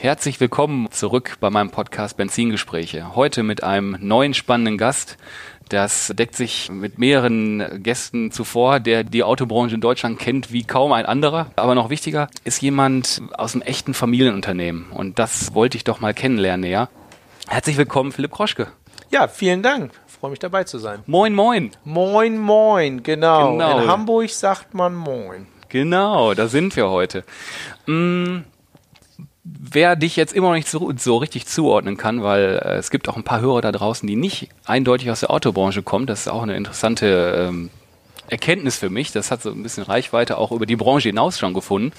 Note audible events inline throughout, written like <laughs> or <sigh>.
Herzlich willkommen zurück bei meinem Podcast Benzingespräche. Heute mit einem neuen spannenden Gast. Das deckt sich mit mehreren Gästen zuvor, der die Autobranche in Deutschland kennt wie kaum ein anderer. Aber noch wichtiger ist jemand aus einem echten Familienunternehmen. Und das wollte ich doch mal kennenlernen näher. Herzlich willkommen, Philipp Kroschke. Ja, vielen Dank. freue mich dabei zu sein. Moin, moin. Moin, moin, genau. genau. In Hamburg sagt man moin. Genau, da sind wir heute. Mmh wer dich jetzt immer noch nicht so, so richtig zuordnen kann, weil äh, es gibt auch ein paar Hörer da draußen, die nicht eindeutig aus der Autobranche kommen. Das ist auch eine interessante ähm, Erkenntnis für mich. Das hat so ein bisschen Reichweite auch über die Branche hinaus schon gefunden.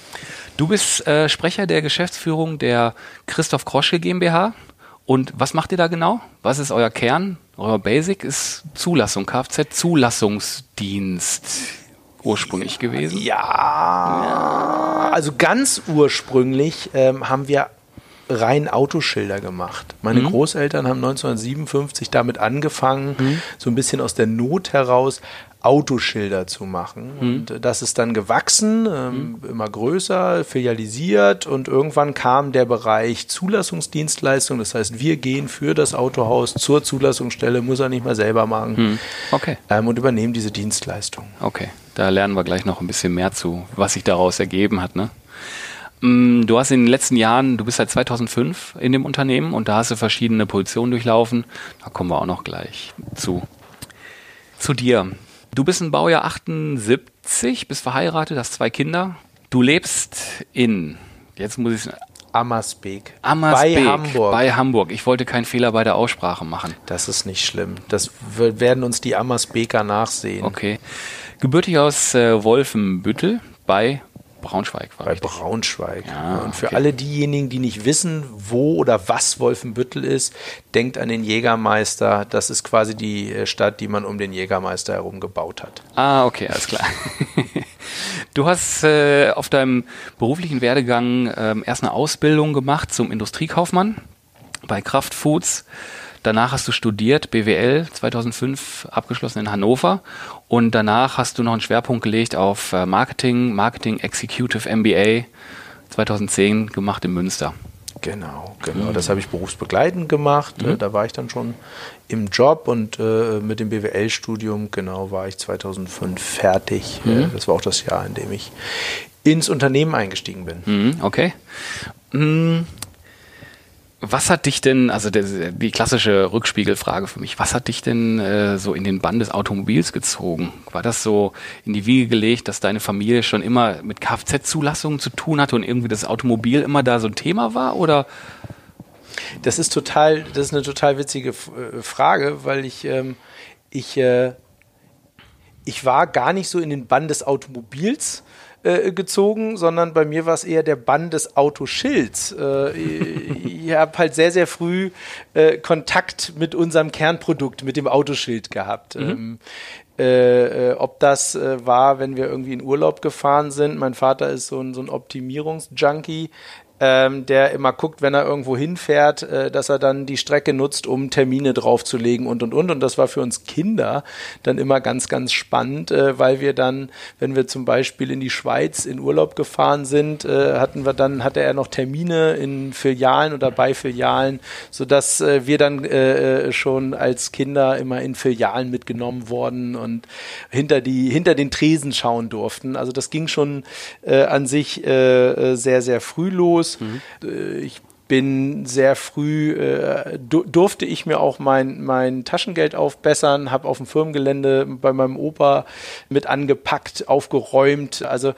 Du bist äh, Sprecher der Geschäftsführung der Christoph Kroschke GmbH. Und was macht ihr da genau? Was ist euer Kern? Euer Basic ist Zulassung, Kfz-Zulassungsdienst ursprünglich gewesen? Ja, ja. also ganz ursprünglich ähm, haben wir rein Autoschilder gemacht. Meine mhm. Großeltern haben 1957 damit angefangen, mhm. so ein bisschen aus der Not heraus Autoschilder zu machen. Mhm. Und das ist dann gewachsen, ähm, mhm. immer größer, filialisiert und irgendwann kam der Bereich Zulassungsdienstleistung. Das heißt, wir gehen für das Autohaus zur Zulassungsstelle, muss er nicht mal selber machen. Mhm. Okay. Ähm, und übernehmen diese Dienstleistung. Okay, da lernen wir gleich noch ein bisschen mehr zu, was sich daraus ergeben hat. Ne? Mm, du hast in den letzten Jahren, du bist seit 2005 in dem Unternehmen und da hast du verschiedene Positionen durchlaufen. Da kommen wir auch noch gleich zu. Zu dir. Du bist ein Baujahr 78, bist verheiratet, hast zwei Kinder. Du lebst in, jetzt muss ich Ammersbeek. Ammersbeek. Bei Hamburg. Bei Hamburg. Ich wollte keinen Fehler bei der Aussprache machen. Das ist nicht schlimm. Das werden uns die Ammersbeker nachsehen. Okay. Gebürtig aus äh, Wolfenbüttel bei Braunschweig war Bei richtig. Braunschweig. Ja, und für okay. alle diejenigen, die nicht wissen, wo oder was Wolfenbüttel ist, denkt an den Jägermeister. Das ist quasi die äh, Stadt, die man um den Jägermeister herum gebaut hat. Ah, okay, alles klar. <laughs> Du hast äh, auf deinem beruflichen Werdegang ähm, erst eine Ausbildung gemacht zum Industriekaufmann bei Kraft Foods. Danach hast du studiert, BWL 2005 abgeschlossen in Hannover und danach hast du noch einen Schwerpunkt gelegt auf äh, Marketing, Marketing Executive MBA 2010 gemacht in Münster. Genau, genau. Mhm. Das habe ich berufsbegleitend gemacht. Mhm. Da war ich dann schon im Job und äh, mit dem BWL-Studium, genau, war ich 2005 fertig. Mhm. Äh, das war auch das Jahr, in dem ich ins Unternehmen eingestiegen bin. Mhm, okay. Was hat dich denn, also der, die klassische Rückspiegelfrage für mich, was hat dich denn äh, so in den Bann des Automobils gezogen? War das so in die Wiege gelegt, dass deine Familie schon immer mit Kfz-Zulassungen zu tun hatte und irgendwie das Automobil immer da so ein Thema war? Oder? Das ist total, das ist eine total witzige äh, Frage, weil ich, ähm, ich, äh, ich war gar nicht so in den Bann des Automobils äh, gezogen, sondern bei mir war es eher der Bann des Autoschilds. Äh, ich habe halt sehr, sehr früh äh, Kontakt mit unserem Kernprodukt, mit dem Autoschild gehabt. Mhm. Ähm, äh, äh, ob das äh, war, wenn wir irgendwie in Urlaub gefahren sind. Mein Vater ist so ein, so ein Optimierungsjunkie ähm, der immer guckt, wenn er irgendwo hinfährt, äh, dass er dann die Strecke nutzt, um Termine draufzulegen und und und. Und das war für uns Kinder dann immer ganz, ganz spannend, äh, weil wir dann, wenn wir zum Beispiel in die Schweiz in Urlaub gefahren sind, äh, hatten wir dann, hatte er noch Termine in Filialen oder bei Filialen, sodass äh, wir dann äh, äh, schon als Kinder immer in Filialen mitgenommen worden und hinter die, hinter den Tresen schauen durften. Also das ging schon äh, an sich äh, sehr, sehr früh los. Mhm. Ich bin sehr früh, äh, durfte ich mir auch mein, mein Taschengeld aufbessern, habe auf dem Firmengelände bei meinem Opa mit angepackt, aufgeräumt. Also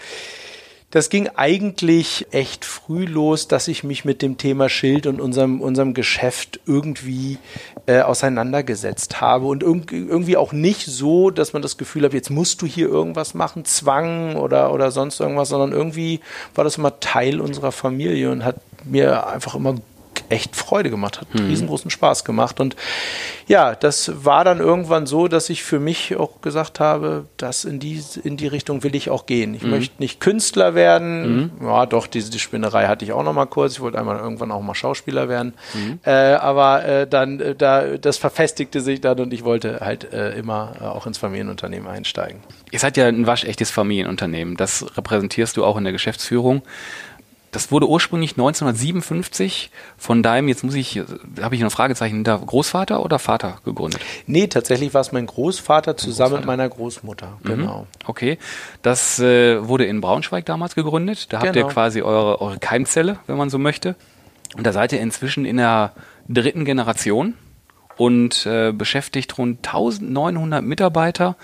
das ging eigentlich echt früh los, dass ich mich mit dem Thema Schild und unserem, unserem Geschäft irgendwie äh, auseinandergesetzt habe. Und irgendwie auch nicht so, dass man das Gefühl hat, jetzt musst du hier irgendwas machen, Zwang oder, oder sonst irgendwas, sondern irgendwie war das immer Teil unserer Familie und hat mir einfach immer echt Freude gemacht, hat mhm. riesengroßen Spaß gemacht. Und ja, das war dann irgendwann so, dass ich für mich auch gesagt habe, dass in die, in die Richtung will ich auch gehen. Ich mhm. möchte nicht Künstler werden. Mhm. Ja, doch, diese die Spinnerei hatte ich auch noch mal kurz. Ich wollte einmal irgendwann auch mal Schauspieler werden. Mhm. Äh, aber äh, dann, äh, da, das verfestigte sich dann und ich wollte halt äh, immer äh, auch ins Familienunternehmen einsteigen. Ihr seid ja ein waschechtes Familienunternehmen. Das repräsentierst du auch in der Geschäftsführung. Das wurde ursprünglich 1957 von deinem, jetzt muss ich, habe ich noch ein Fragezeichen, der Großvater oder Vater gegründet? Nee, tatsächlich war es mein Großvater zusammen Großvater. mit meiner Großmutter. Mhm. Genau. Okay. Das äh, wurde in Braunschweig damals gegründet. Da habt genau. ihr quasi eure, eure Keimzelle, wenn man so möchte. Und da seid ihr inzwischen in der dritten Generation und äh, beschäftigt rund 1900 Mitarbeiter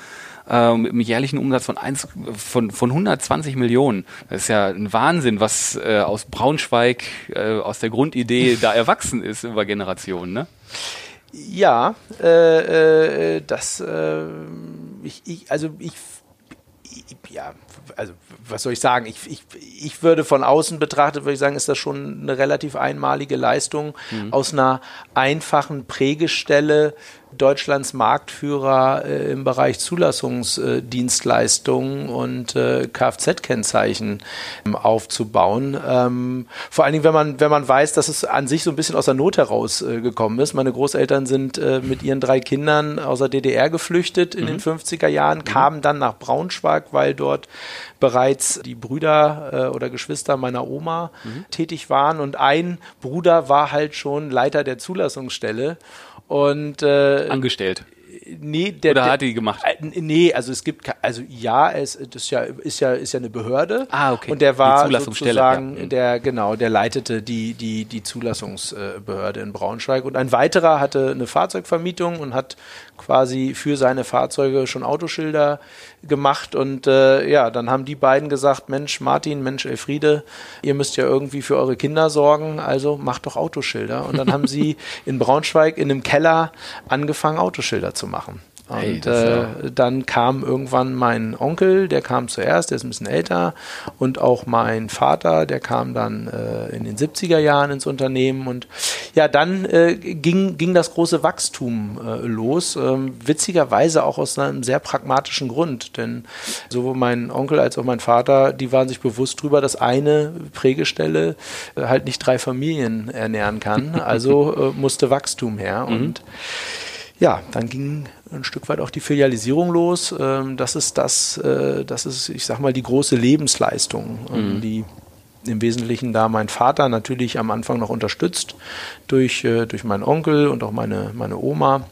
äh, mit einem jährlichen Umsatz von, 1, von, von 120 Millionen. Das ist ja ein Wahnsinn, was äh, aus Braunschweig, äh, aus der Grundidee <laughs> da erwachsen ist über Generationen. Ne? Ja, äh, äh, das, äh, ich, ich, also ich, ja, also was soll ich sagen? Ich, ich, ich würde von außen betrachtet, würde ich sagen, ist das schon eine relativ einmalige Leistung mhm. aus einer einfachen Prägestelle Deutschlands Marktführer äh, im Bereich Zulassungsdienstleistungen und äh, Kfz-Kennzeichen ähm, aufzubauen. Ähm, vor allen Dingen, wenn man, wenn man weiß, dass es an sich so ein bisschen aus der Not heraus äh, ist. Meine Großeltern sind äh, mit ihren drei Kindern aus der DDR geflüchtet in mhm. den 50er Jahren, mhm. kamen dann nach Braunschweig, weil dort bereits die Brüder äh, oder Geschwister meiner Oma mhm. tätig waren und ein Bruder war halt schon Leiter der Zulassungsstelle und äh, angestellt. Nee, der, Oder hat die gemacht? Äh, nee, also es gibt, also ja, es das ist ja, ist ja, ist ja eine Behörde. Ah, okay. Und der war sozusagen, ja. der genau, der leitete die die die Zulassungsbehörde in Braunschweig. Und ein weiterer hatte eine Fahrzeugvermietung und hat quasi für seine Fahrzeuge schon Autoschilder gemacht. Und äh, ja, dann haben die beiden gesagt, Mensch Martin, Mensch Elfriede, ihr müsst ja irgendwie für eure Kinder sorgen, also macht doch Autoschilder. Und dann haben <laughs> sie in Braunschweig in einem Keller angefangen, Autoschilder zu machen. Und hey, äh, dann kam irgendwann mein Onkel, der kam zuerst, der ist ein bisschen älter, und auch mein Vater, der kam dann äh, in den 70er Jahren ins Unternehmen. Und ja, dann äh, ging, ging das große Wachstum äh, los, ähm, witzigerweise auch aus einem sehr pragmatischen Grund. Denn sowohl mein Onkel als auch mein Vater, die waren sich bewusst darüber, dass eine Prägestelle äh, halt nicht drei Familien ernähren kann. <laughs> Also äh, musste Wachstum her. Mhm. Und ja, dann ging ein Stück weit auch die Filialisierung los. Ähm, das ist das, äh, das ist, ich sag mal, die große Lebensleistung, ähm, mhm. die im Wesentlichen da mein Vater natürlich am Anfang noch unterstützt durch, äh, durch meinen Onkel und auch meine, meine Oma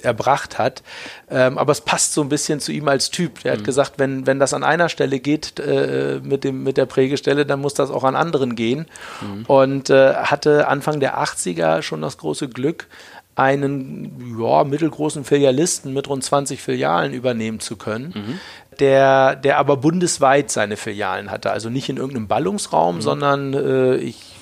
erbracht hat. Ähm, aber es passt so ein bisschen zu ihm als Typ. Er hat mhm. gesagt, wenn, wenn das an einer Stelle geht äh, mit, dem, mit der Prägestelle, dann muss das auch an anderen gehen. Mhm. Und äh, hatte Anfang der 80er schon das große Glück, einen ja, mittelgroßen Filialisten mit rund 20 Filialen übernehmen zu können, mhm. der, der aber bundesweit seine Filialen hatte. Also nicht in irgendeinem Ballungsraum, mhm. sondern äh, ich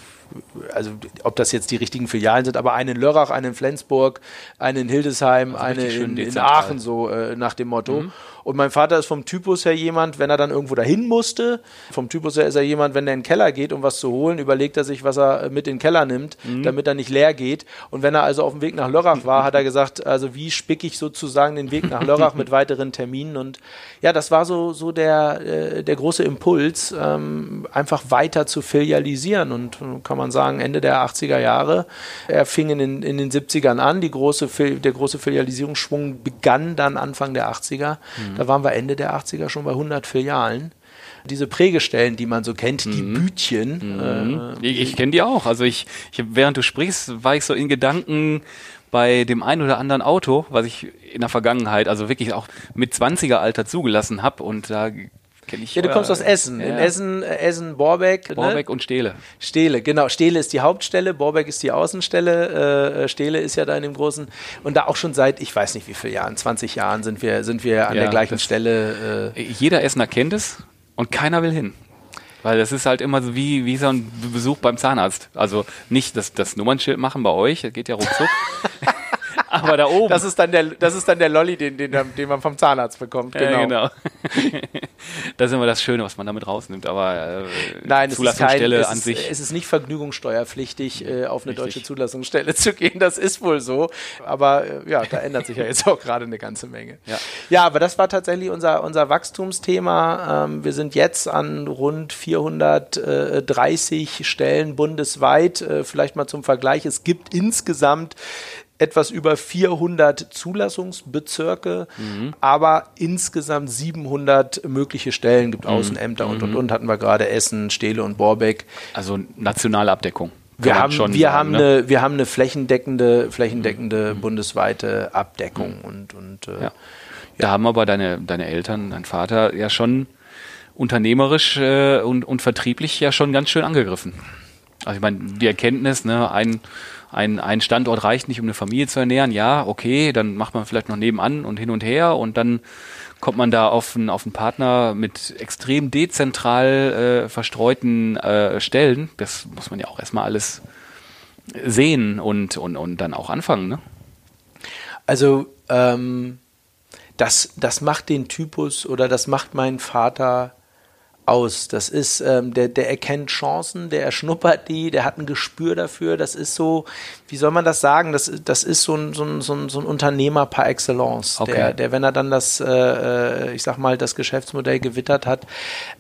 also ob das jetzt die richtigen Filialen sind, aber einen in Lörrach, einen in Flensburg, einen in Hildesheim, also eine in, in, Aachen, so äh, nach dem Motto. Mhm. Und mein Vater ist vom Typus her jemand, wenn er dann irgendwo dahin musste, vom Typus her ist er jemand, wenn er in den Keller geht, um was zu holen, überlegt er sich, was er mit in den Keller nimmt, mhm. damit er nicht leer geht. Und wenn er also auf dem Weg nach Lörrach war, hat er gesagt, also wie spicke ich sozusagen den Weg nach Lörrach mit <laughs> weiteren Terminen. Und ja, das war so, so der, äh, der große Impuls, ähm, einfach weiter zu filialisieren. Und kann man sagen, Ende der 80er Jahre, er fing in den, in den 70ern an, die große, der große Filialisierungsschwung begann dann Anfang der 80er. Mhm. Da waren wir Ende der 80er schon bei 100 Filialen. Diese Prägestellen, die man so kennt, die mhm. Bütchen. Mhm. Äh, ich, ich kenne die auch. Also ich, ich, während du sprichst, war ich so in Gedanken bei dem einen oder anderen Auto, was ich in der Vergangenheit, also wirklich auch mit 20er Alter zugelassen habe und da kenne ich. Ja, du kommst aus Essen. Ja. In Essen, äh, Essen, Borbeck. Ne? Borbeck ne? und Stehle. Stehle, genau. Stehle ist die Hauptstelle, Borbeck ist die Außenstelle. Äh, Stehle ist ja da in dem großen. Und da auch schon seit, ich weiß nicht wie viele Jahren, 20 Jahren sind wir, sind wir an ja, der gleichen Stelle. Äh jeder Essener kennt es und keiner will hin. Weil das ist halt immer so wie, wie so ein Besuch beim Zahnarzt. Also nicht das, das Nummernschild machen bei euch, das geht ja ruckzuck. <laughs> Aber da oben. Das ist dann der, das ist dann der Lolli, den, den, den man vom Zahnarzt bekommt. Genau. Ja, genau. <laughs> das ist immer das Schöne, was man damit rausnimmt. Aber äh, Nein, Zulassungsstelle es ist kein, an es sich. Ist, es ist nicht vergnügungssteuerpflichtig, äh, auf eine Richtig. deutsche Zulassungsstelle zu gehen. Das ist wohl so. Aber äh, ja, da ändert sich ja jetzt auch gerade eine ganze Menge. Ja. ja, aber das war tatsächlich unser, unser Wachstumsthema. Ähm, wir sind jetzt an rund 430 Stellen bundesweit. Äh, vielleicht mal zum Vergleich. Es gibt insgesamt etwas über 400 Zulassungsbezirke, mhm. aber insgesamt 700 mögliche Stellen gibt mhm. Außenämter und und mhm. und hatten wir gerade Essen, Stehle und Borbeck. Also nationale Abdeckung. Wir haben, wir, sagen, haben ne? eine, wir haben eine flächendeckende, flächendeckende mhm. bundesweite Abdeckung mhm. und, und äh, ja. Da haben aber deine, deine Eltern, dein Vater ja schon unternehmerisch äh, und, und vertrieblich ja schon ganz schön angegriffen. Also ich meine, die Erkenntnis, ne, ein, ein, ein Standort reicht nicht, um eine Familie zu ernähren, ja, okay, dann macht man vielleicht noch nebenan und hin und her und dann kommt man da auf einen, auf einen Partner mit extrem dezentral äh, verstreuten äh, Stellen. Das muss man ja auch erstmal alles sehen und, und, und dann auch anfangen. Ne? Also ähm, das, das macht den Typus oder das macht meinen Vater aus. Das ist, ähm, der, der erkennt Chancen, der erschnuppert die, der hat ein Gespür dafür. Das ist so, wie soll man das sagen? Das, das ist so ein, so ein, so ein, so ein Unternehmer par excellence, okay. der, der, wenn er dann das, äh, äh, ich sag mal, das Geschäftsmodell gewittert hat,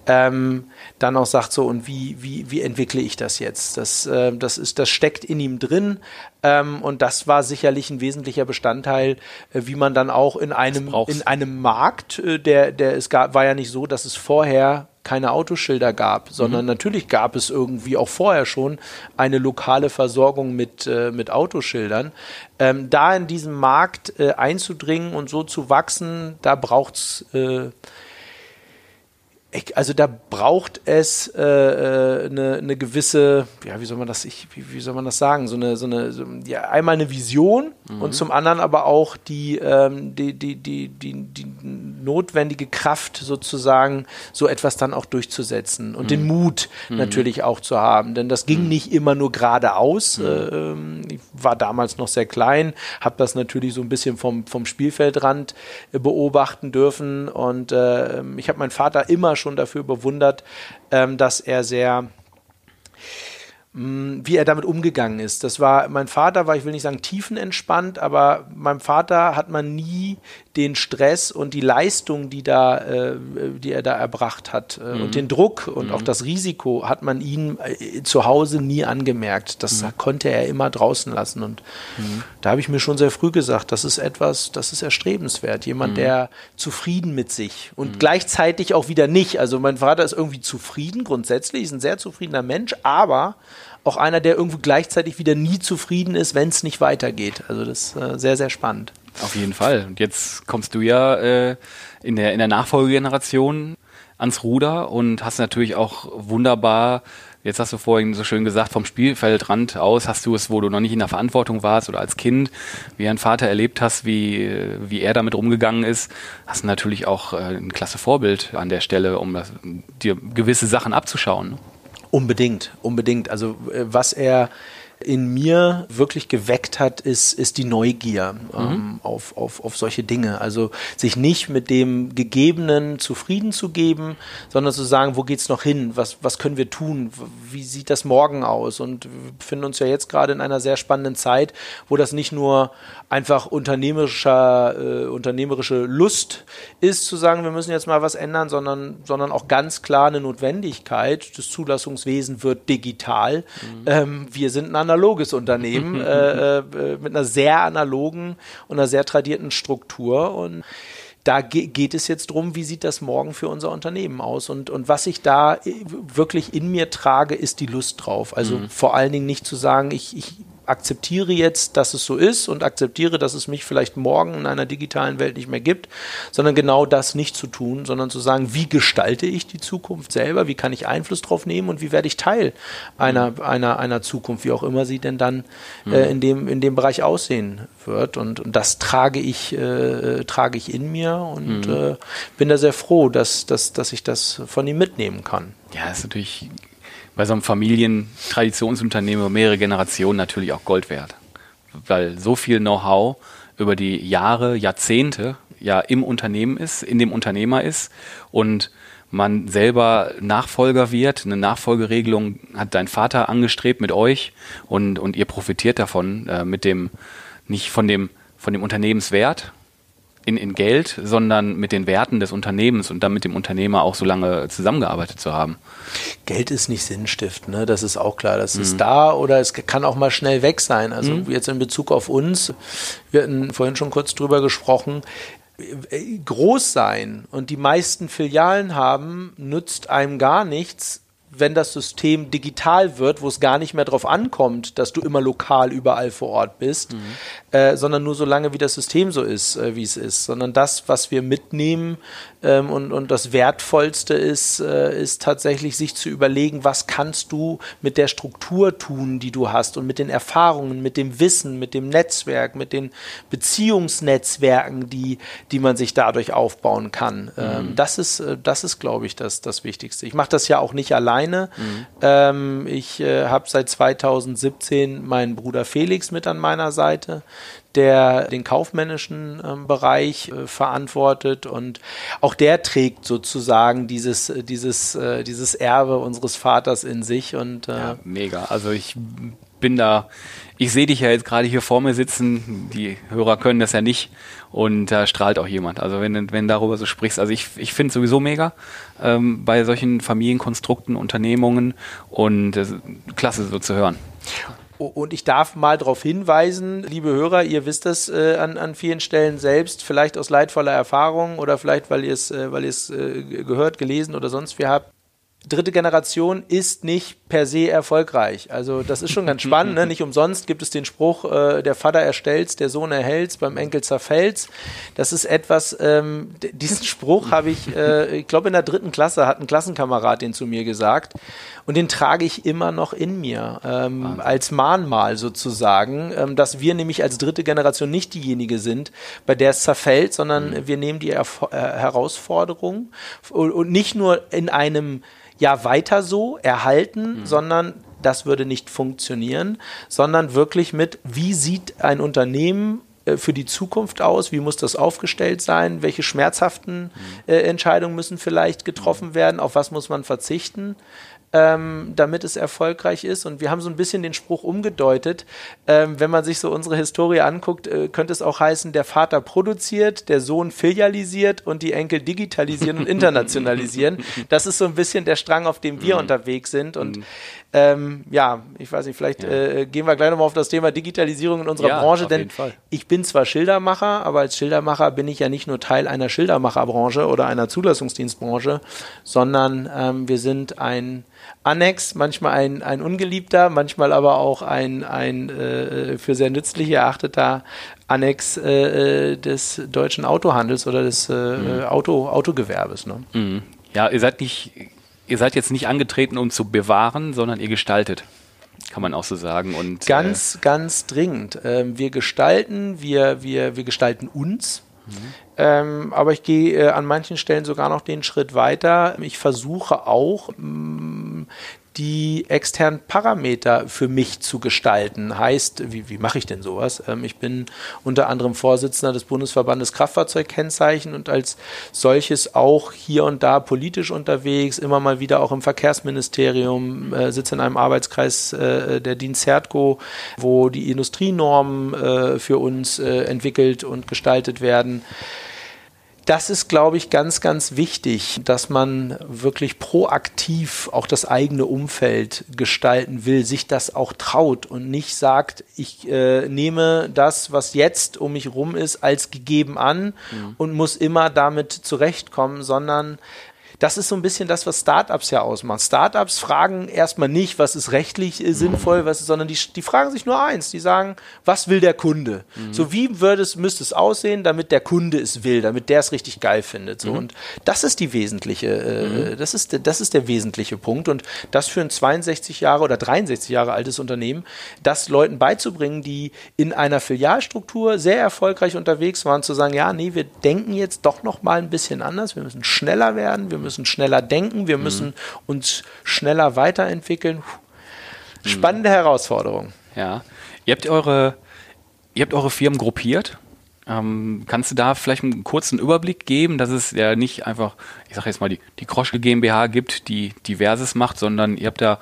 ähm, dann auch sagt so, und wie, wie, wie entwickle ich das jetzt? Das, äh, das, ist, das steckt in ihm drin. Ähm, und das war sicherlich ein wesentlicher Bestandteil, äh, wie man dann auch in einem, in einem Markt, äh, der, der es gab, war ja nicht so, dass es vorher keine Autoschilder gab, sondern mhm. natürlich gab es irgendwie auch vorher schon eine lokale Versorgung mit, äh, mit Autoschildern. Ähm, da in diesem Markt äh, einzudringen und so zu wachsen, da braucht's äh, also da braucht es äh, äh, eine, eine gewisse, ja, wie soll man das, ich, wie, wie soll man das sagen, so eine, so eine, so, ja, einmal eine Vision mhm. und zum anderen aber auch die, ähm, die, die, die, die, die notwendige Kraft sozusagen, so etwas dann auch durchzusetzen und mhm. den Mut mhm. natürlich auch zu haben, denn das ging mhm. nicht immer nur geradeaus. Äh, ich war damals noch sehr klein, habe das natürlich so ein bisschen vom, vom Spielfeldrand äh, beobachten dürfen und äh, ich habe meinen Vater immer schon dafür bewundert, ähm, dass er sehr mm, wie er damit umgegangen ist. Das war, mein Vater war, ich will nicht sagen tiefenentspannt, aber meinem Vater hat man nie den Stress und die Leistung, die da, äh, die er da erbracht hat äh, mhm. und den Druck und mhm. auch das Risiko hat man ihn äh, zu Hause nie angemerkt. Das mhm. konnte er immer draußen lassen und mhm. da habe ich mir schon sehr früh gesagt, das ist etwas, das ist erstrebenswert. Jemand, mhm. der zufrieden mit sich und mhm. gleichzeitig auch wieder nicht. Also mein Vater ist irgendwie zufrieden grundsätzlich, ist ein sehr zufriedener Mensch, aber auch einer, der irgendwie gleichzeitig wieder nie zufrieden ist, wenn es nicht weitergeht. Also das ist äh, sehr, sehr spannend. Auf jeden Fall. Und jetzt kommst du ja äh, in, der, in der Nachfolgegeneration ans Ruder und hast natürlich auch wunderbar, jetzt hast du vorhin so schön gesagt, vom Spielfeldrand aus hast du es, wo du noch nicht in der Verantwortung warst oder als Kind, wie ein Vater erlebt hast, wie, wie er damit umgegangen ist, hast du natürlich auch äh, ein klasse Vorbild an der Stelle, um das, dir gewisse Sachen abzuschauen. Unbedingt, unbedingt. Also äh, was er in mir wirklich geweckt hat, ist, ist die Neugier mhm. ähm, auf, auf, auf solche Dinge. Also sich nicht mit dem Gegebenen zufrieden zu geben, sondern zu sagen, wo geht's noch hin? Was, was können wir tun? Wie sieht das morgen aus? Und wir befinden uns ja jetzt gerade in einer sehr spannenden Zeit, wo das nicht nur einfach unternehmerischer, äh, unternehmerische Lust ist, zu sagen, wir müssen jetzt mal was ändern, sondern, sondern auch ganz klar eine Notwendigkeit. Das Zulassungswesen wird digital. Mhm. Ähm, wir sind ein analoges Unternehmen äh, äh, mit einer sehr analogen und einer sehr tradierten Struktur und da geht es jetzt darum, wie sieht das morgen für unser Unternehmen aus? Und, und was ich da äh, wirklich in mir trage, ist die Lust drauf. Also mhm. vor allen Dingen nicht zu sagen, ich, ich akzeptiere jetzt, dass es so ist und akzeptiere, dass es mich vielleicht morgen in einer digitalen Welt nicht mehr gibt, sondern genau das nicht zu tun, sondern zu sagen, wie gestalte ich die Zukunft selber, wie kann ich Einfluss drauf nehmen und wie werde ich Teil einer, mhm. einer, einer Zukunft, wie auch immer sie denn dann mhm. äh, in, dem, in dem Bereich aussehen wird. Und, und das trage ich, äh, trage ich in mir und mhm. äh, bin da sehr froh, dass, dass, dass ich das von ihm mitnehmen kann. Ja, ist natürlich bei so einem Familientradtionsunternehmen über mehrere Generationen natürlich auch Gold wert. Weil so viel Know-how über die Jahre, Jahrzehnte ja im Unternehmen ist, in dem Unternehmer ist und man selber Nachfolger wird. Eine Nachfolgeregelung hat dein Vater angestrebt mit euch und, und ihr profitiert davon, äh, mit dem, nicht von dem, von dem Unternehmenswert in, in Geld, sondern mit den Werten des Unternehmens und dann mit dem Unternehmer auch so lange zusammengearbeitet zu haben. Geld ist nicht Sinnstift, ne? das ist auch klar. Das mhm. ist da oder es kann auch mal schnell weg sein. Also mhm. jetzt in Bezug auf uns, wir hatten vorhin schon kurz drüber gesprochen, groß sein und die meisten Filialen haben, nützt einem gar nichts, wenn das System digital wird, wo es gar nicht mehr darauf ankommt, dass du immer lokal überall vor Ort bist, mhm. äh, sondern nur so lange, wie das System so ist, äh, wie es ist, sondern das, was wir mitnehmen ähm, und, und das Wertvollste ist, äh, ist tatsächlich sich zu überlegen, was kannst du mit der Struktur tun, die du hast und mit den Erfahrungen, mit dem Wissen, mit dem Netzwerk, mit den Beziehungsnetzwerken, die, die man sich dadurch aufbauen kann. Ähm, mhm. das ist, äh, das ist, glaube ich, das, das Wichtigste. Ich mache das ja auch nicht allein alleine. Mhm. Ähm, ich äh, habe seit 2017 meinen Bruder Felix mit an meiner Seite, der den kaufmännischen ähm, Bereich äh, verantwortet und auch der trägt sozusagen dieses, äh, dieses, äh, dieses Erbe unseres Vaters in sich und äh, ja, mega. Also ich bin da, ich sehe dich ja jetzt gerade hier vor mir sitzen, die Hörer können das ja nicht und da strahlt auch jemand. Also wenn, wenn darüber so sprichst, also ich, ich finde es sowieso mega ähm, bei solchen Familienkonstrukten, Unternehmungen und äh, klasse so zu hören. Und ich darf mal darauf hinweisen, liebe Hörer, ihr wisst das äh, an, an vielen Stellen selbst, vielleicht aus leidvoller Erfahrung oder vielleicht, weil ihr es äh, äh, gehört, gelesen oder sonst wie habt dritte Generation ist nicht per se erfolgreich. Also das ist schon ganz <laughs> spannend. Ne? Nicht umsonst gibt es den Spruch, äh, der Vater erstellt's, der Sohn erhält's, beim Enkel zerfällt's. Das ist etwas, ähm, diesen Spruch habe ich, äh, ich glaube in der dritten Klasse hat ein Klassenkamerad den zu mir gesagt und den trage ich immer noch in mir ähm, als Mahnmal sozusagen, ähm, dass wir nämlich als dritte Generation nicht diejenige sind, bei der es zerfällt, sondern mhm. wir nehmen die Erf äh, Herausforderung und, und nicht nur in einem ja weiter so erhalten, mhm. sondern das würde nicht funktionieren, sondern wirklich mit, wie sieht ein Unternehmen äh, für die Zukunft aus? Wie muss das aufgestellt sein? Welche schmerzhaften mhm. äh, Entscheidungen müssen vielleicht getroffen mhm. werden? Auf was muss man verzichten? Ähm, damit es erfolgreich ist. Und wir haben so ein bisschen den Spruch umgedeutet. Ähm, wenn man sich so unsere Historie anguckt, äh, könnte es auch heißen, der Vater produziert, der Sohn filialisiert und die Enkel digitalisieren und <laughs> internationalisieren. Das ist so ein bisschen der Strang, auf dem wir mhm. unterwegs sind. Und mhm. Ähm, ja, ich weiß nicht, vielleicht ja. äh, gehen wir gleich nochmal auf das Thema Digitalisierung in unserer ja, Branche, denn ich bin zwar Schildermacher, aber als Schildermacher bin ich ja nicht nur Teil einer Schildermacherbranche oder einer Zulassungsdienstbranche, sondern ähm, wir sind ein Annex, manchmal ein, ein ungeliebter, manchmal aber auch ein, ein äh, für sehr nützlich erachteter Annex äh, des deutschen Autohandels oder des äh, mhm. Auto, Autogewerbes. Ne? Mhm. Ja, ihr seid nicht, ihr seid jetzt nicht angetreten, um zu bewahren, sondern ihr gestaltet kann man auch so sagen. Und, ganz, äh, ganz dringend. Ähm, wir gestalten, wir, wir, wir gestalten uns. Mhm. Ähm, aber ich gehe äh, an manchen Stellen sogar noch den Schritt weiter. Ich versuche auch, mh, mm, die externen Parameter für mich zu gestalten. Heißt, wie, wie mache ich denn sowas? Ähm, ich bin unter anderem Vorsitzender des Bundesverbandes Kraftfahrzeugkennzeichen und als solches auch hier und da politisch unterwegs, immer mal wieder auch im Verkehrsministerium, äh, sitze in einem Arbeitskreis äh, der Dienst Zertco, wo die Industrienormen äh, für uns äh, entwickelt und gestaltet werden das ist, glaube ich, ganz, ganz wichtig, dass man wirklich proaktiv auch das eigene Umfeld gestalten will, sich das auch traut und nicht sagt, ich äh, nehme das, was jetzt um mich rum ist, als gegeben an mhm. und muss immer damit zurechtkommen, sondern das ist so ein bisschen das, was Startups ja ausmacht. Startups fragen erstmal nicht, was ist rechtlich äh, sinnvoll, was ist, sondern die, die fragen sich nur eins. Die sagen, was will der Kunde? Mhm. So wie würde es, müsste es aussehen, damit der Kunde es will, damit der es richtig geil findet. So. Mhm. Und das ist die wesentliche, äh, mhm. das ist, das ist der wesentliche Punkt. Und das für ein 62 Jahre oder 63 Jahre altes Unternehmen, das Leuten beizubringen, die in einer Filialstruktur sehr erfolgreich unterwegs waren, zu sagen, ja, nee, wir denken jetzt doch noch mal ein bisschen anders, wir müssen schneller werden, wir müssen müssen schneller denken, wir mhm. müssen uns schneller weiterentwickeln. Spannende mhm. Herausforderung. Ja. Ihr habt eure, ihr habt eure Firmen gruppiert Ähm, kannst du da vielleicht einen kurzen Überblick geben, dass es ja nicht einfach, ich sage jetzt mal, die, die Kroschke GmbH gibt, die diverses macht, sondern ihr habt da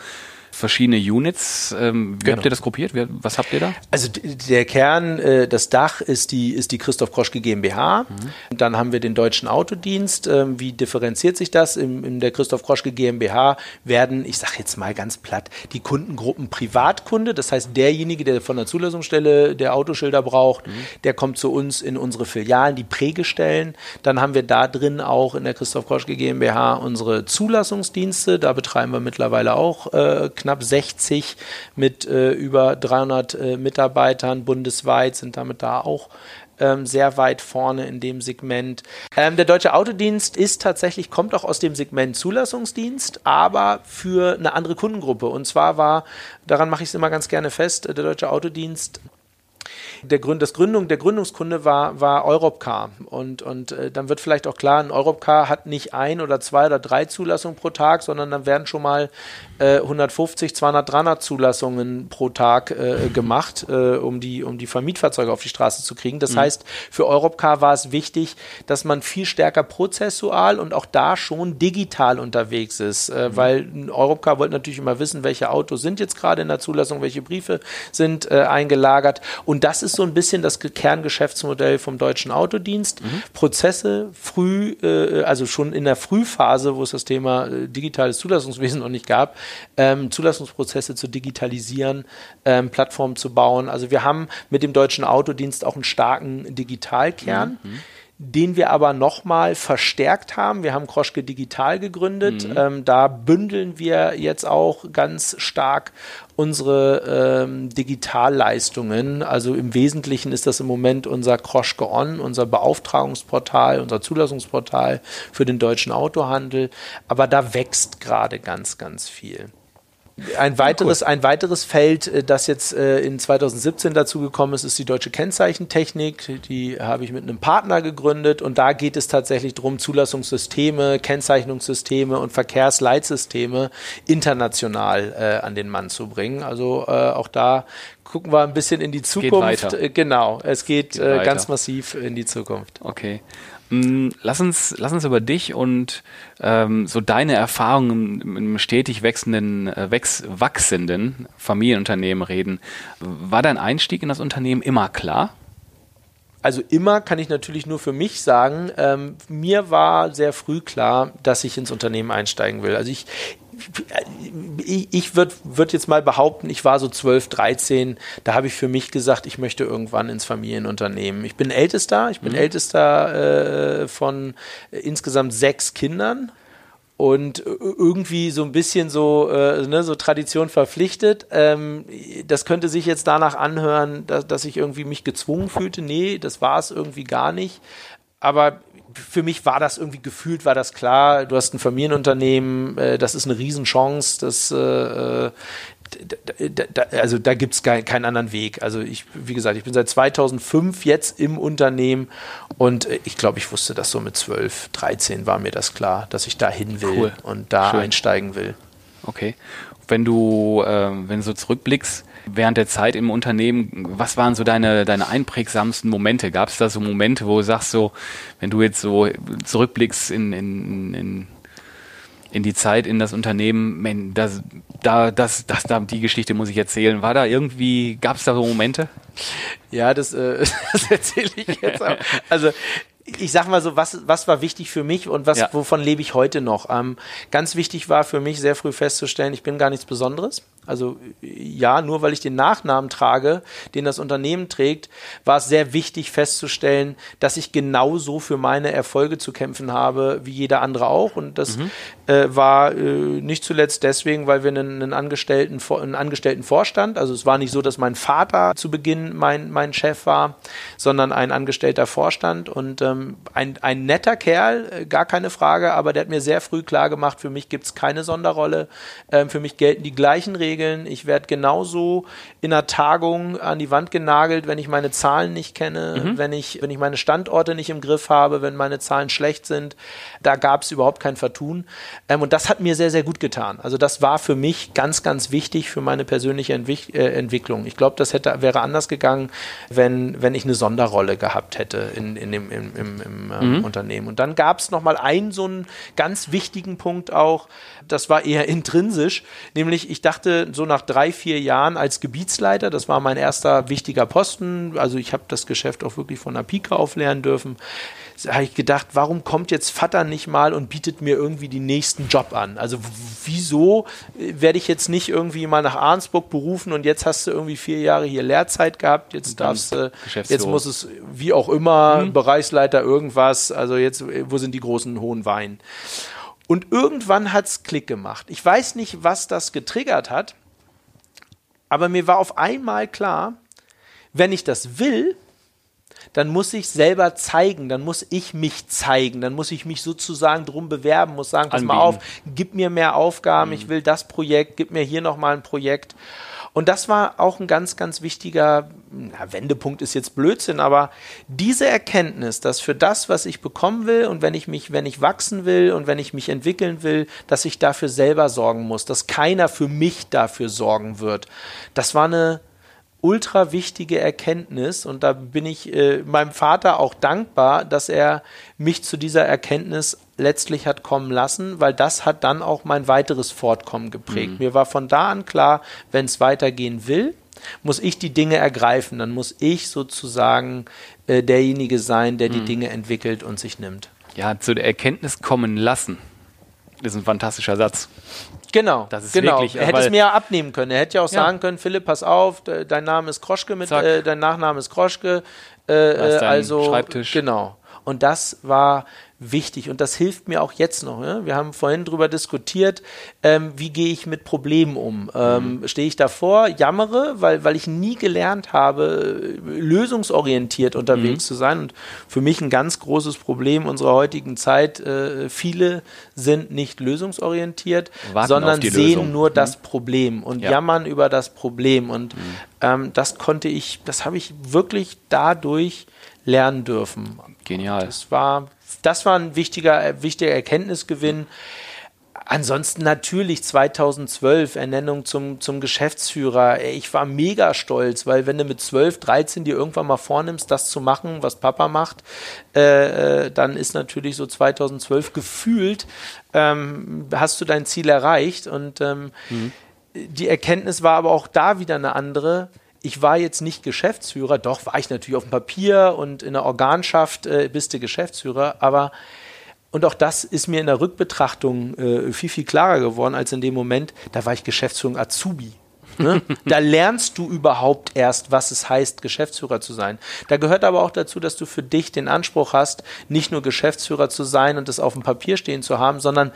verschiedene Units. Ähm, wie genau. habt ihr das gruppiert? Was habt ihr da? Also der Kern, äh, das Dach ist die, ist die Christoph Kroschke GmbH. Mhm. Dann haben wir den Deutschen Autodienst. Ähm, wie differenziert sich das? In, in der Christoph Kroschke GmbH werden, ich sage jetzt mal ganz platt, die Kundengruppen Privatkunde. Das heißt, derjenige, der von der Zulassungsstelle der Autoschilder braucht, mhm. der kommt zu uns in unsere Filialen, die Prägestellen. Dann haben wir da drin auch in der Christoph Kroschke GmbH unsere Zulassungsdienste. Da betreiben wir mittlerweile auch äh, knapp knapp 60 mit äh, über 300 äh, Mitarbeitern bundesweit, sind damit da auch ähm, sehr weit vorne in dem Segment. Ähm, der Deutsche Autodienst ist tatsächlich, kommt auch aus dem Segment Zulassungsdienst, aber für eine andere Kundengruppe. Und zwar war, daran mache ich es immer ganz gerne fest, der Deutsche Autodienst der Gründ, das Gründung, der Gründungskunde war, war Europcar. Und, und äh, dann wird vielleicht auch klar, ein Europcar hat nicht ein oder zwei oder drei Zulassungen pro Tag, sondern dann werden schon mal äh, 150, 200, 300 Zulassungen pro Tag äh, gemacht, äh, um, die, um die Vermietfahrzeuge auf die Straße zu kriegen. Das mhm. heißt, für Europcar war es wichtig, dass man viel stärker prozessual und auch da schon digital unterwegs ist, äh, mhm. weil Europcar wollte natürlich immer wissen, welche Autos sind jetzt gerade in der Zulassung, welche Briefe sind äh, eingelagert. Und das ist so ein bisschen das Kerngeschäftsmodell vom deutschen Autodienst. Mhm. Prozesse früh, äh, also schon in der Frühphase, wo es das Thema äh, digitales Zulassungswesen noch nicht gab, ähm, Zulassungsprozesse zu digitalisieren, ähm, Plattformen zu bauen. Also wir haben mit dem deutschen Autodienst auch einen starken Digitalkern. Mhm den wir aber nochmal verstärkt haben. Wir haben Kroschke Digital gegründet. Mhm. Ähm, da bündeln wir jetzt auch ganz stark unsere ähm, Digitalleistungen. Also im Wesentlichen ist das im Moment unser Kroschke On, unser Beauftragungsportal, unser Zulassungsportal für den deutschen Autohandel. Aber da wächst gerade ganz, ganz viel. Ein weiteres, ein weiteres Feld, äh, das jetzt äh, in 2017 dazugekommen ist, ist die deutsche Kennzeichentechnik. Die habe ich mit einem Partner gegründet und da geht es tatsächlich darum, Zulassungssysteme, Kennzeichnungssysteme und Verkehrsleitsysteme international äh, an den Mann zu bringen. Also äh, auch da gucken wir ein bisschen in die Zukunft. Geht genau, es geht, geht äh, ganz massiv in die Zukunft. Okay. Mm, lass uns, lass uns über dich und ähm, so deine Erfahrungen im, im stetig wechselnden, äh, wächs, wachsenden Familienunternehmen reden. War dein Einstieg in das Unternehmen immer klar? Also immer kann ich natürlich nur für mich sagen, ähm, mir war sehr früh klar, dass ich ins Unternehmen einsteigen will. Also ich, ich, ich würde würd jetzt mal behaupten, ich war so 12, 13, da habe ich für mich gesagt, ich möchte irgendwann ins Familienunternehmen. Ich bin ältester, ich bin mhm. ältester äh, von äh, insgesamt sechs Kindern und irgendwie so ein bisschen so, äh, ne, so Tradition verpflichtet. Ähm, das könnte sich jetzt danach anhören, dass, dass ich irgendwie mich gezwungen fühlte. Nee, das war es irgendwie gar nicht. Aber für mich war das irgendwie gefühlt, war das klar, du hast ein Familienunternehmen, äh, das ist eine Riesenchance, das, äh, äh da, da, also da gibt es kein, keinen anderen Weg. Also ich, wie gesagt, ich bin seit 2005 jetzt im Unternehmen und äh, ich glaube, ich wusste das so mit 12, 13 war mir das klar, dass ich da hin will cool. und da Schön. einsteigen will. Okay. Wenn du, äh, wenn du so zurückblickst, während der Zeit im Unternehmen, was waren so deine, deine einprägsamsten Momente? Gab es da so Momente, wo du sagst, so, wenn du jetzt so zurückblickst in, in, in, in die Zeit, in das Unternehmen, man, das, da, das, das, da, die Geschichte muss ich erzählen. War da irgendwie, gab es da so Momente? Ja, das, äh, <laughs> das erzähle ich jetzt auch. Also ich sag mal so, was, was war wichtig für mich und was, ja. wovon lebe ich heute noch? Ähm, ganz wichtig war für mich sehr früh festzustellen, ich bin gar nichts Besonderes. Also ja, nur weil ich den Nachnamen trage, den das Unternehmen trägt, war es sehr wichtig festzustellen, dass ich genauso für meine Erfolge zu kämpfen habe wie jeder andere auch. Und das mhm. äh, war äh, nicht zuletzt deswegen, weil wir einen, einen, Angestellten, einen Angestellten Vorstand, also es war nicht so, dass mein Vater zu Beginn mein, mein Chef war, sondern ein angestellter Vorstand und ähm, ein, ein netter Kerl, äh, gar keine Frage, aber der hat mir sehr früh klar gemacht, für mich gibt es keine Sonderrolle, ähm, für mich gelten die gleichen Regeln beschleunigen. Ich werde genauso in einer Tagung an die Wand genagelt, wenn ich meine Zahlen nicht kenne, mhm. wenn, ich, wenn ich meine Standorte nicht im Griff habe, wenn meine Zahlen schlecht sind. Da gab es überhaupt kein Vertun. Ähm, und das hat mir sehr, sehr gut getan. Also das war für mich ganz, ganz wichtig für meine persönliche Entwick äh, Entwicklung. Ich glaube, das hätte, wäre anders gegangen, wenn, wenn ich eine Sonderrolle gehabt hätte in, in dem, im, im, im ähm, mhm. Unternehmen. Und dann gab es nochmal einen so einen ganz wichtigen Punkt auch, das war eher <laughs> intrinsisch, nämlich ich dachte so nach drei, vier Jahren als Gebietsleiter, das war mein erster wichtiger Posten, also ich habe das Geschäft auch wirklich von der Pike auf lernen dürfen, habe ich gedacht, warum kommt jetzt Vater nicht mal und bietet mir irgendwie den nächsten Job an? Also wieso äh, werde ich jetzt nicht irgendwie mal nach Arnsburg berufen und jetzt hast du irgendwie vier Jahre hier Lehrzeit gehabt, jetzt darfst du, jetzt muss es wie auch immer, mhm. Bereichsleiter irgendwas, also jetzt, wo sind die großen hohen Weinen? Und irgendwann hat es Klick gemacht. Ich weiß nicht, was das getriggert hat, aber mir war auf einmal klar, wenn ich das will, dann muss ich selber zeigen, dann muss ich mich zeigen, dann muss ich mich sozusagen drum bewerben, muss sagen, pass Anbieten. mal auf, gib mir mehr Aufgaben, mhm. ich will das Projekt, gib mir hier nochmal ein Projekt. Und das war auch ein ganz, ganz wichtiger na, Wendepunkt ist jetzt Blödsinn, aber diese Erkenntnis, dass für das, was ich bekommen will und wenn ich mich, wenn ich wachsen will und wenn ich mich entwickeln will, dass ich dafür selber sorgen muss, dass keiner für mich dafür sorgen wird, das war eine ultra wichtige Erkenntnis und da bin ich äh, meinem Vater auch dankbar, dass er mich zu dieser Erkenntnis letztlich hat kommen lassen, weil das hat dann auch mein weiteres Fortkommen geprägt. Mhm. Mir war von da an klar, wenn es weitergehen will, muss ich die Dinge ergreifen, dann muss ich sozusagen äh, derjenige sein, der die mhm. Dinge entwickelt und sich nimmt. Ja, zu der Erkenntnis kommen lassen. Das ist ein fantastischer Satz. Genau, das ist genau. Wirklich, er hätte es mir ja abnehmen können. Er hätte ja auch ja. sagen können, Philipp, pass auf, dein Name ist Kroschke, mit, äh, dein Nachname ist Kroschke. Äh, also Schreibtisch. Genau. Und das war wichtig und das hilft mir auch jetzt noch. Ja? Wir haben vorhin darüber diskutiert, ähm, wie gehe ich mit Problemen um? Ähm, mhm. Stehe ich davor, jammere, weil, weil ich nie gelernt habe, lösungsorientiert unterwegs mhm. zu sein. Und für mich ein ganz großes Problem unserer heutigen Zeit, äh, viele sind nicht lösungsorientiert, Warten sondern sehen Lösung. nur mhm. das Problem und ja. jammern über das Problem. Und mhm. ähm, das konnte ich, das habe ich wirklich dadurch lernen dürfen. Genial. Das war das war ein wichtiger, wichtiger Erkenntnisgewinn. Ansonsten natürlich 2012 Ernennung zum, zum Geschäftsführer. Ich war mega stolz, weil wenn du mit 12, 13 dir irgendwann mal vornimmst, das zu machen, was Papa macht, äh, äh dann ist natürlich so 2012 gefühlt, ähm, hast du dein Ziel erreicht. Und ähm, mhm. die Erkenntnis war aber auch da wieder eine andere ich war jetzt nicht Geschäftsführer, doch war ich natürlich auf dem Papier und in der Organschaft äh, bist du Geschäftsführer, aber und auch das ist mir in der Rückbetrachtung äh, viel, viel klarer geworden als in dem Moment, da war ich Geschäftsführung Azubi. Ne? <laughs> da lernst du überhaupt erst, was es heißt, Geschäftsführer zu sein. Da gehört aber auch dazu, dass du für dich den Anspruch hast, nicht nur Geschäftsführer zu sein und das auf dem Papier stehen zu haben, sondern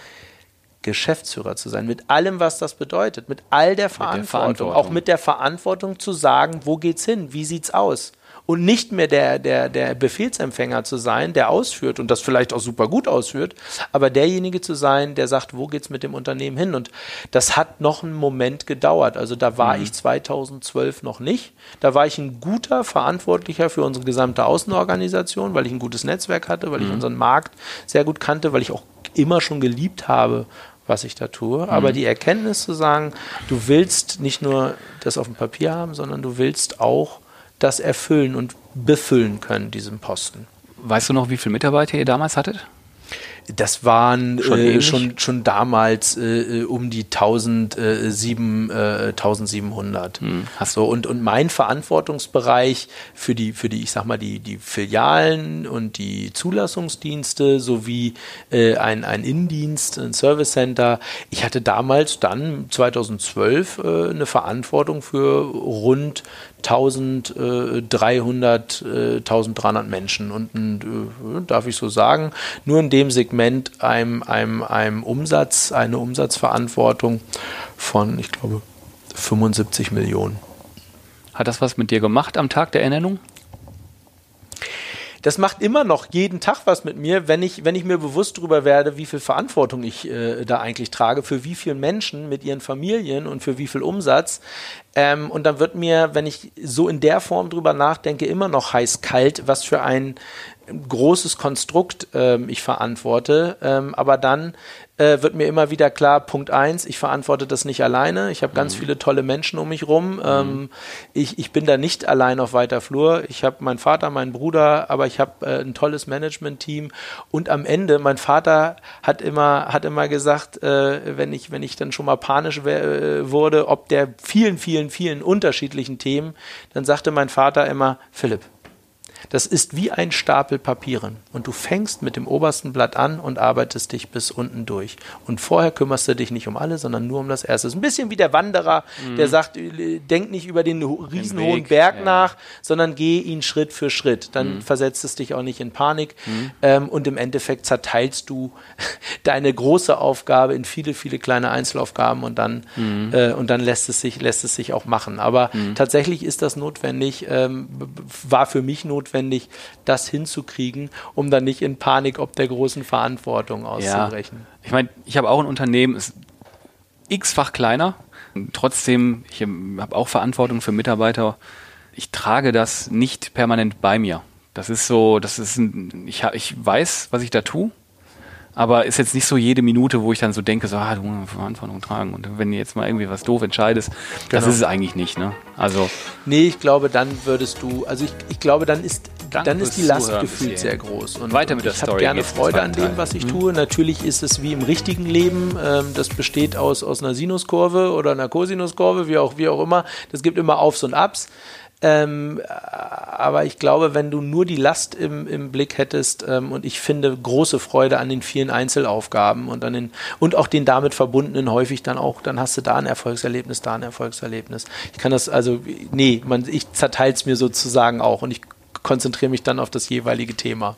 Geschäftsführer zu sein, mit allem, was das bedeutet, mit all der Verantwortung, der Verantwortung. auch mit der Verantwortung zu sagen, wo geht's hin, wie sieht's aus? Und nicht mehr der, der, der Befehlsempfänger zu sein, der ausführt und das vielleicht auch super gut ausführt, aber derjenige zu sein, der sagt, wo geht's mit dem Unternehmen hin? Und das hat noch einen Moment gedauert. Also da war mhm. ich 2012 noch nicht. Da war ich ein guter Verantwortlicher für unsere gesamte Außenorganisation, weil ich ein gutes Netzwerk hatte, weil mhm. ich unseren Markt sehr gut kannte, weil ich auch immer schon geliebt habe, was ich da tue. Mhm. Aber die Erkenntnis zu sagen, du willst nicht nur das auf dem Papier haben, sondern du willst auch das erfüllen und befüllen können, diesen Posten. Weißt du noch, wie viele Mitarbeiter ihr damals hattet? Das waren schon, äh, schon, schon, damals äh, äh um die 1007, äh, 1700. Hm. So, und, und mein Verantwortungsbereich für die, für die, ich sag mal, die, die Filialen und die Zulassungsdienste sowie äh, ein, ein Innendienst, ein Service Center. Ich hatte damals dann 2012 äh, eine Verantwortung für rund 1300, 1300 Menschen und äh, darf ich so sagen, nur in dem Segment einem, einem, einem Umsatz, eine Umsatzverantwortung von, ich glaube, 75 Millionen. Hat das was mit dir gemacht am Tag der Ernennung? das macht immer noch jeden Tag was mit mir, wenn ich, wenn ich mir bewusst darüber werde, wie viel Verantwortung ich äh, da eigentlich trage, für wie viele Menschen mit ihren Familien und für wie viel Umsatz. Ähm, und dann wird mir, wenn ich so in der Form drüber nachdenke, immer noch heiß-kalt, was für ein großes Konstrukt ähm, ich verantworte. Ähm, aber dann äh, wird mir immer wieder klar, Punkt eins, ich verantworte das nicht alleine. Ich habe ganz mhm. viele tolle Menschen um mich rum. Mhm. Ähm, ich, ich bin da nicht allein auf weiter Flur. Ich habe meinen Vater, meinen Bruder, aber ich habe äh, ein tolles Management-Team. Und am Ende, mein Vater hat immer, hat immer gesagt, äh, wenn, ich, wenn ich dann schon mal panisch äh, wurde, ob der vielen, vielen, vielen unterschiedlichen Themen, dann sagte mein Vater immer, Philipp, das ist wie ein Stapel Papieren. Und du fängst mit dem obersten Blatt an und arbeitest dich bis unten durch. Und vorher kümmerst du dich nicht um alle, sondern nur um das erste. Das ist ein bisschen wie der Wanderer, mhm. der sagt, äh, denk nicht über den riesenhohen Berg ja. nach, sondern geh ihn Schritt für Schritt. Dann mhm. versetzt es dich auch nicht in Panik. Mhm. Ähm, und im Endeffekt zerteilst du <laughs> deine große Aufgabe in viele, viele kleine Einzelaufgaben und dann, mhm. äh, und dann lässt es sich, lässt es sich auch machen. Aber mhm. tatsächlich ist das notwendig, ähm, war für mich notwendig, notwendig, das hinzukriegen, um dann nicht in Panik ob der großen Verantwortung auszubrechen. Ja. Ich meine, ich habe auch ein Unternehmen, ist x-fach kleiner. Trotzdem, ich habe auch Verantwortung für Mitarbeiter. Ich trage das nicht permanent bei mir. Das ist so, das ist ein, ich, ich weiß, was ich da tue aber ist jetzt nicht so jede Minute, wo ich dann so denke, so, ah, du musst Verantwortung tragen. Und wenn du jetzt mal irgendwie was doof entscheidest, genau. das ist es eigentlich nicht, ne? Also. Nee, ich glaube, dann würdest du, also ich, ich glaube, dann ist, dann, dann ist die Last gefühlt sehr groß. Und weiter mit der ich Story. Ich habe gerne Freude an dem, was ich mhm. tue. Natürlich ist es wie im richtigen Leben. Ähm, das besteht aus, aus einer Sinuskurve oder einer Cosinuskurve, wie auch, wie auch immer. Das gibt immer Aufs und Abs. Ähm, aber ich glaube, wenn du nur die Last im, im Blick hättest ähm, und ich finde große Freude an den vielen Einzelaufgaben und an den und auch den damit verbundenen häufig dann auch, dann hast du da ein Erfolgserlebnis, da ein Erfolgserlebnis. Ich kann das also, nee, man, ich zerteile es mir sozusagen auch und ich konzentriere mich dann auf das jeweilige Thema.